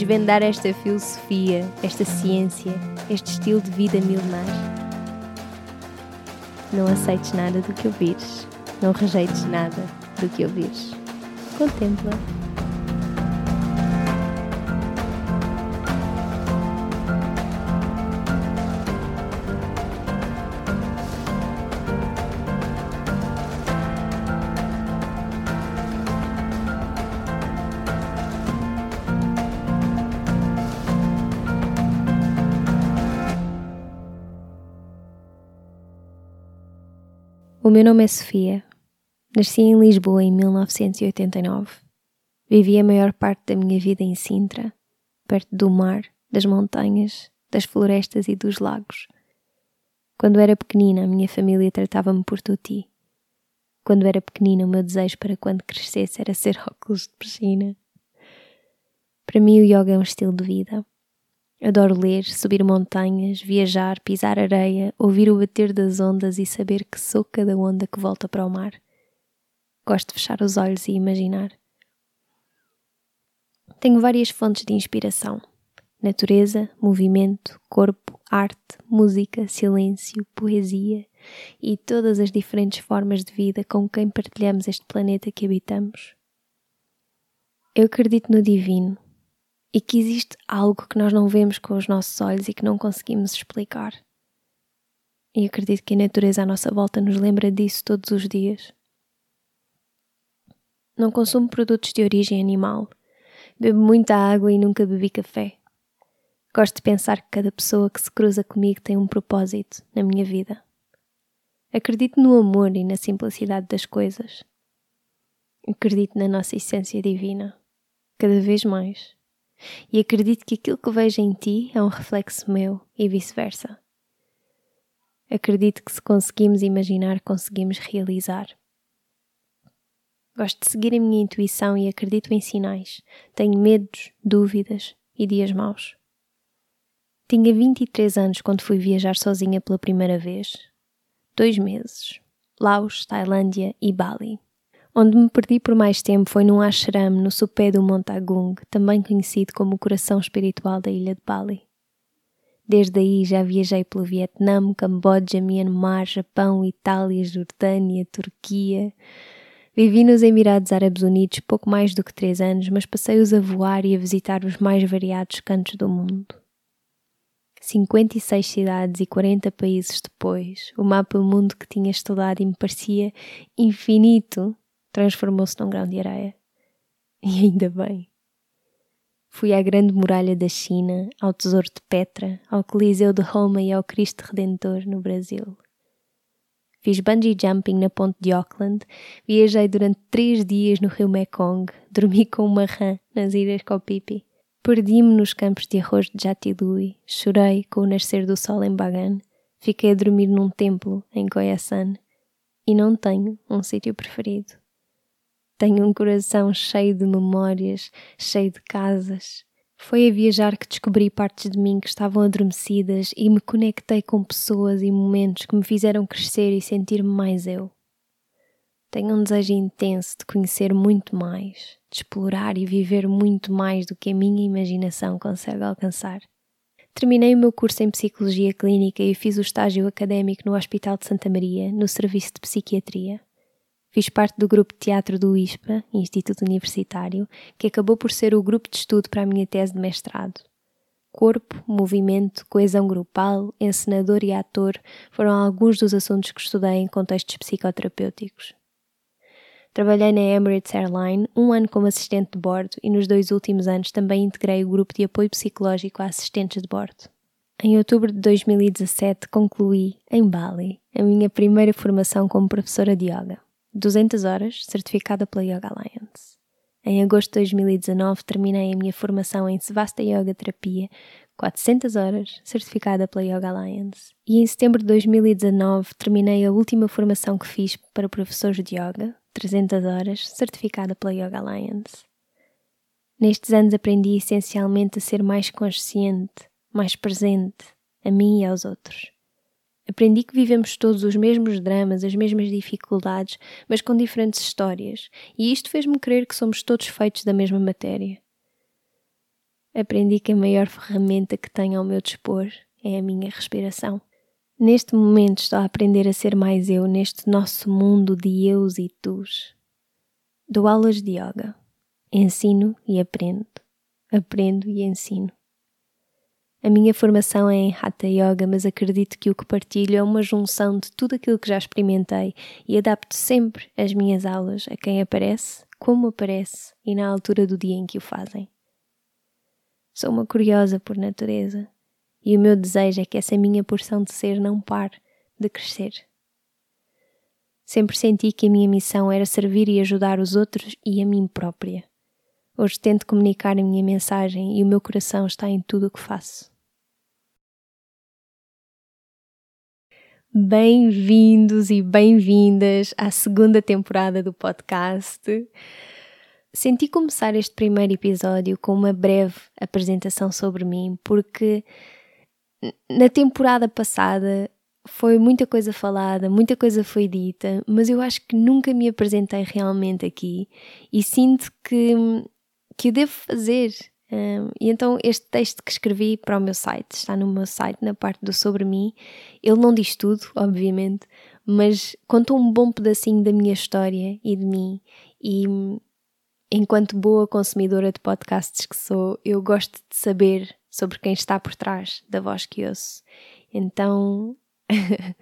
desvendar esta filosofia, esta ciência, este estilo de vida milenar. Não aceites nada do que ouvires, não rejeites nada do que ouvires. Contempla. O meu nome é Sofia. Nasci em Lisboa em 1989. Vivi a maior parte da minha vida em Sintra, perto do mar, das montanhas, das florestas e dos lagos. Quando era pequenina, a minha família tratava-me por tuti. Quando era pequenina, o meu desejo para quando crescesse era ser óculos de piscina. Para mim, o yoga é um estilo de vida. Adoro ler, subir montanhas, viajar, pisar areia, ouvir o bater das ondas e saber que sou cada onda que volta para o mar. Gosto de fechar os olhos e imaginar. Tenho várias fontes de inspiração: natureza, movimento, corpo, arte, música, silêncio, poesia e todas as diferentes formas de vida com quem partilhamos este planeta que habitamos. Eu acredito no divino e que existe algo que nós não vemos com os nossos olhos e que não conseguimos explicar. E acredito que a natureza à nossa volta nos lembra disso todos os dias. Não consumo produtos de origem animal, bebo muita água e nunca bebi café. Gosto de pensar que cada pessoa que se cruza comigo tem um propósito na minha vida. Acredito no amor e na simplicidade das coisas. Acredito na nossa essência divina, cada vez mais e acredito que aquilo que vejo em ti é um reflexo meu e vice-versa. Acredito que se conseguimos imaginar, conseguimos realizar. Gosto de seguir a minha intuição e acredito em sinais. Tenho medos, dúvidas e dias maus. Tinha 23 anos quando fui viajar sozinha pela primeira vez. Dois meses. Laos, Tailândia e Bali. Onde me perdi por mais tempo foi num ashram no sopé do Monte Agung, também conhecido como o coração espiritual da ilha de Bali. Desde aí já viajei pelo Vietnã, Camboja, Myanmar, Japão, Itália, Jordânia, Turquia. Vivi nos Emirados Árabes Unidos pouco mais do que três anos, mas passei-os a voar e a visitar os mais variados cantos do mundo. 56 cidades e 40 países depois, o mapa mundo que tinha estudado e me parecia infinito transformou-se num grão de areia. E ainda bem. Fui à Grande Muralha da China, ao Tesouro de Petra, ao Coliseu de Roma e ao Cristo Redentor no Brasil. Fiz bungee jumping na ponte de Auckland, viajei durante três dias no rio Mekong, dormi com uma rã nas ilhas Kopipi, perdi-me nos campos de arroz de Jatilui, chorei com o nascer do sol em Bagan, fiquei a dormir num templo em Koyasan e não tenho um sítio preferido. Tenho um coração cheio de memórias, cheio de casas. Foi a viajar que descobri partes de mim que estavam adormecidas e me conectei com pessoas e momentos que me fizeram crescer e sentir-me mais eu. Tenho um desejo intenso de conhecer muito mais, de explorar e viver muito mais do que a minha imaginação consegue alcançar. Terminei o meu curso em Psicologia Clínica e fiz o estágio académico no Hospital de Santa Maria, no Serviço de Psiquiatria. Fiz parte do grupo de teatro do ISPA, Instituto Universitário, que acabou por ser o grupo de estudo para a minha tese de mestrado. Corpo, movimento, coesão grupal, encenador e ator foram alguns dos assuntos que estudei em contextos psicoterapêuticos. Trabalhei na Emirates Airline um ano como assistente de bordo e nos dois últimos anos também integrei o grupo de apoio psicológico a assistentes de bordo. Em outubro de 2017 concluí, em Bali, a minha primeira formação como professora de yoga. 200 horas, certificada pela Yoga Alliance. Em agosto de 2019 terminei a minha formação em Svasta Yoga Terapia, 400 horas, certificada pela Yoga Alliance. E em setembro de 2019 terminei a última formação que fiz para professores de yoga, 300 horas, certificada pela Yoga Alliance. Nestes anos aprendi essencialmente a ser mais consciente, mais presente, a mim e aos outros. Aprendi que vivemos todos os mesmos dramas, as mesmas dificuldades, mas com diferentes histórias, e isto fez-me crer que somos todos feitos da mesma matéria. Aprendi que a maior ferramenta que tenho ao meu dispor é a minha respiração. Neste momento estou a aprender a ser mais eu neste nosso mundo de eus e tus. Dou aulas de yoga. Ensino e aprendo. Aprendo e ensino. A minha formação é em Hatha Yoga, mas acredito que o que partilho é uma junção de tudo aquilo que já experimentei e adapto sempre as minhas aulas a quem aparece, como aparece e na altura do dia em que o fazem. Sou uma curiosa por natureza e o meu desejo é que essa minha porção de ser não pare de crescer. Sempre senti que a minha missão era servir e ajudar os outros e a mim própria. Hoje tento comunicar a minha mensagem e o meu coração está em tudo o que faço. Bem-vindos e bem-vindas à segunda temporada do podcast. Senti começar este primeiro episódio com uma breve apresentação sobre mim, porque na temporada passada foi muita coisa falada, muita coisa foi dita, mas eu acho que nunca me apresentei realmente aqui e sinto que, que o devo fazer um, e então este texto que escrevi para o meu site, está no meu site, na parte do sobre mim, ele não diz tudo, obviamente, mas conta um bom pedacinho da minha história e de mim. E enquanto boa consumidora de podcasts que sou, eu gosto de saber sobre quem está por trás da voz que ouço. Então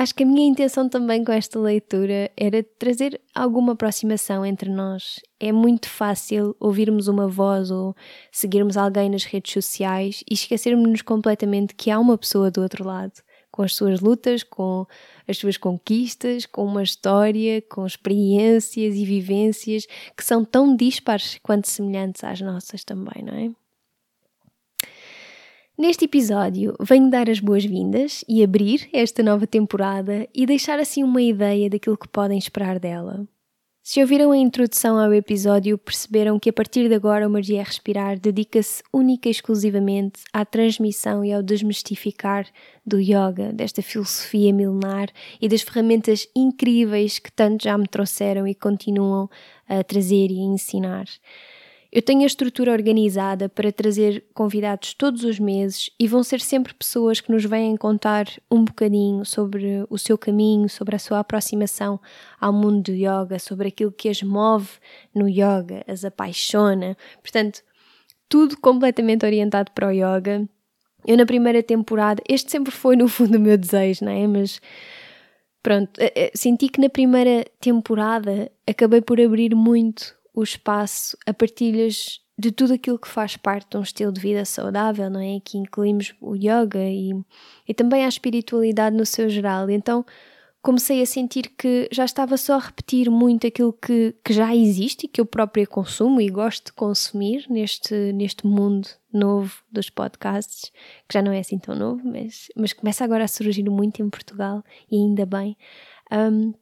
Acho que a minha intenção também com esta leitura era trazer alguma aproximação entre nós. É muito fácil ouvirmos uma voz ou seguirmos alguém nas redes sociais e esquecermos-nos completamente que há uma pessoa do outro lado, com as suas lutas, com as suas conquistas, com uma história, com experiências e vivências que são tão dispares quanto semelhantes às nossas também, não é? Neste episódio, venho dar as boas-vindas e abrir esta nova temporada e deixar assim uma ideia daquilo que podem esperar dela. Se ouviram a introdução ao episódio, perceberam que a partir de agora o Magia Respirar dedica-se única e exclusivamente à transmissão e ao desmistificar do yoga, desta filosofia milenar e das ferramentas incríveis que tanto já me trouxeram e continuam a trazer e a ensinar. Eu tenho a estrutura organizada para trazer convidados todos os meses e vão ser sempre pessoas que nos vêm contar um bocadinho sobre o seu caminho, sobre a sua aproximação ao mundo do yoga, sobre aquilo que as move no yoga, as apaixona. Portanto, tudo completamente orientado para o yoga. Eu, na primeira temporada, este sempre foi no fundo o meu desejo, não é? Mas pronto, eh, eh, senti que na primeira temporada acabei por abrir muito o espaço a partilhas de tudo aquilo que faz parte de um estilo de vida saudável, não é? Que incluímos o yoga e, e também a espiritualidade no seu geral. Então comecei a sentir que já estava só a repetir muito aquilo que, que já existe e que eu própria consumo e gosto de consumir neste, neste mundo novo dos podcasts, que já não é assim tão novo, mas, mas começa agora a surgir muito em Portugal e ainda bem. Um,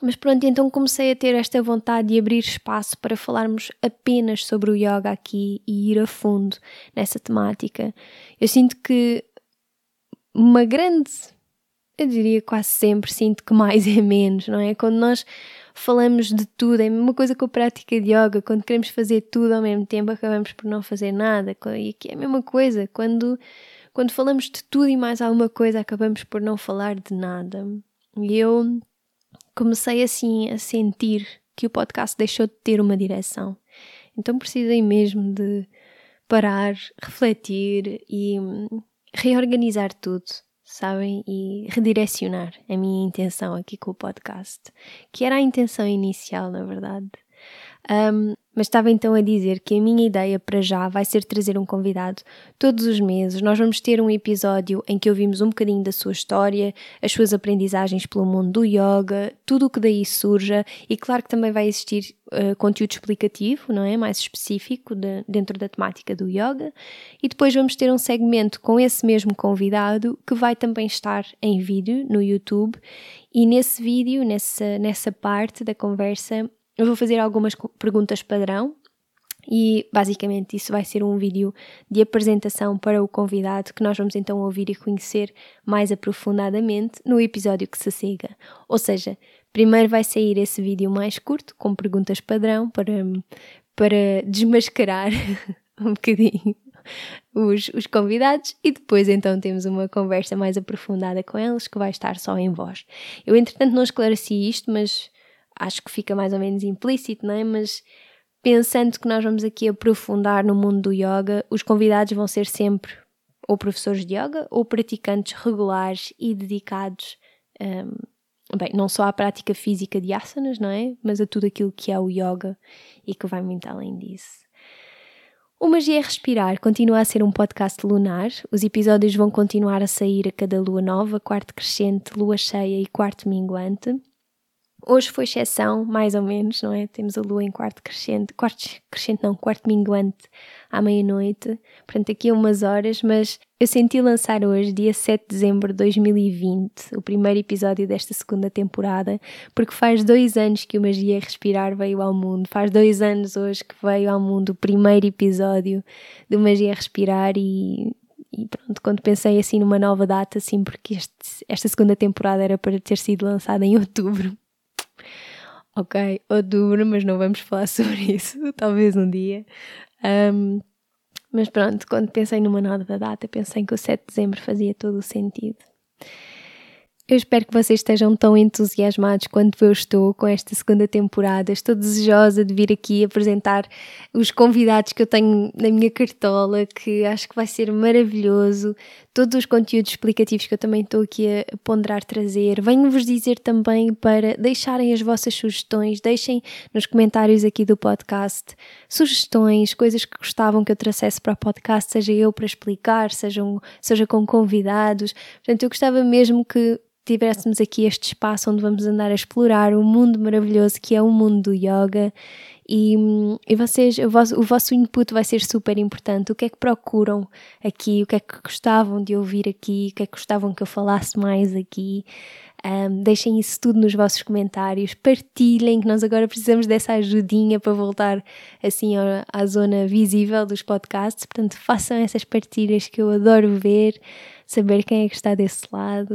mas pronto, então comecei a ter esta vontade de abrir espaço para falarmos apenas sobre o yoga aqui e ir a fundo nessa temática. Eu sinto que uma grande, eu diria quase sempre, sinto que mais é menos, não é? Quando nós falamos de tudo, é a mesma coisa com a prática de yoga, quando queremos fazer tudo ao mesmo tempo, acabamos por não fazer nada. E aqui é a mesma coisa, quando, quando falamos de tudo e mais alguma coisa, acabamos por não falar de nada. E eu comecei assim a sentir que o podcast deixou de ter uma direção. Então precisei mesmo de parar, refletir e hum, reorganizar tudo, sabem? E redirecionar a minha intenção aqui com o podcast, que era a intenção inicial, na verdade. Um, mas estava então a dizer que a minha ideia para já vai ser trazer um convidado todos os meses. Nós vamos ter um episódio em que ouvimos um bocadinho da sua história, as suas aprendizagens pelo mundo do yoga, tudo o que daí surja e claro que também vai existir uh, conteúdo explicativo, não é? Mais específico de, dentro da temática do yoga. E depois vamos ter um segmento com esse mesmo convidado que vai também estar em vídeo no YouTube e nesse vídeo, nessa, nessa parte da conversa, eu vou fazer algumas perguntas padrão e basicamente isso vai ser um vídeo de apresentação para o convidado que nós vamos então ouvir e conhecer mais aprofundadamente no episódio que se siga. Ou seja, primeiro vai sair esse vídeo mais curto com perguntas padrão para, para desmascarar um bocadinho os, os convidados e depois então temos uma conversa mais aprofundada com eles que vai estar só em voz. Eu entretanto não esclareci isto, mas acho que fica mais ou menos implícito, não é? Mas pensando que nós vamos aqui aprofundar no mundo do yoga, os convidados vão ser sempre ou professores de yoga ou praticantes regulares e dedicados, um, bem, não só à prática física de asanas, não é? Mas a tudo aquilo que é o yoga e que vai muito além disso. O Magia é Respirar continua a ser um podcast lunar. Os episódios vão continuar a sair a cada lua nova, quarto crescente, lua cheia e quarto minguante. Hoje foi exceção, mais ou menos, não é? Temos a lua em quarto crescente, quarto crescente não, quarto minguante à meia-noite, portanto aqui a umas horas, mas eu senti lançar hoje, dia 7 de dezembro de 2020, o primeiro episódio desta segunda temporada, porque faz dois anos que o Magia Respirar veio ao mundo, faz dois anos hoje que veio ao mundo o primeiro episódio do Magia Respirar e e pronto, quando pensei assim numa nova data, assim, porque este, esta segunda temporada era para ter sido lançada em outubro, ok, outubro, mas não vamos falar sobre isso, talvez um dia. Um, mas pronto, quando pensei numa nova data, pensei que o 7 de dezembro fazia todo o sentido. Eu espero que vocês estejam tão entusiasmados quanto eu estou com esta segunda temporada. Estou desejosa de vir aqui apresentar os convidados que eu tenho na minha cartola, que acho que vai ser maravilhoso. Todos os conteúdos explicativos que eu também estou aqui a ponderar trazer. Venho-vos dizer também para deixarem as vossas sugestões, deixem nos comentários aqui do podcast sugestões, coisas que gostavam que eu trouxesse para o podcast, seja eu para explicar, sejam, seja com convidados. Portanto, eu gostava mesmo que tivéssemos aqui este espaço onde vamos andar a explorar o mundo maravilhoso que é o mundo do yoga e, e vocês, o vosso, o vosso input vai ser super importante. O que é que procuram aqui? O que é que gostavam de ouvir aqui? O que é que gostavam que eu falasse mais aqui? Um, deixem isso tudo nos vossos comentários, partilhem que nós agora precisamos dessa ajudinha para voltar assim à, à zona visível dos podcasts. Portanto, façam essas partilhas que eu adoro ver, saber quem é que está desse lado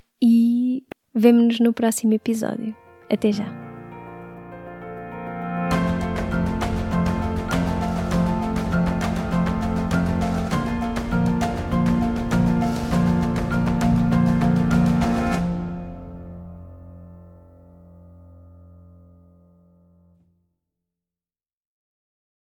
vemo-nos no próximo episódio. Até já!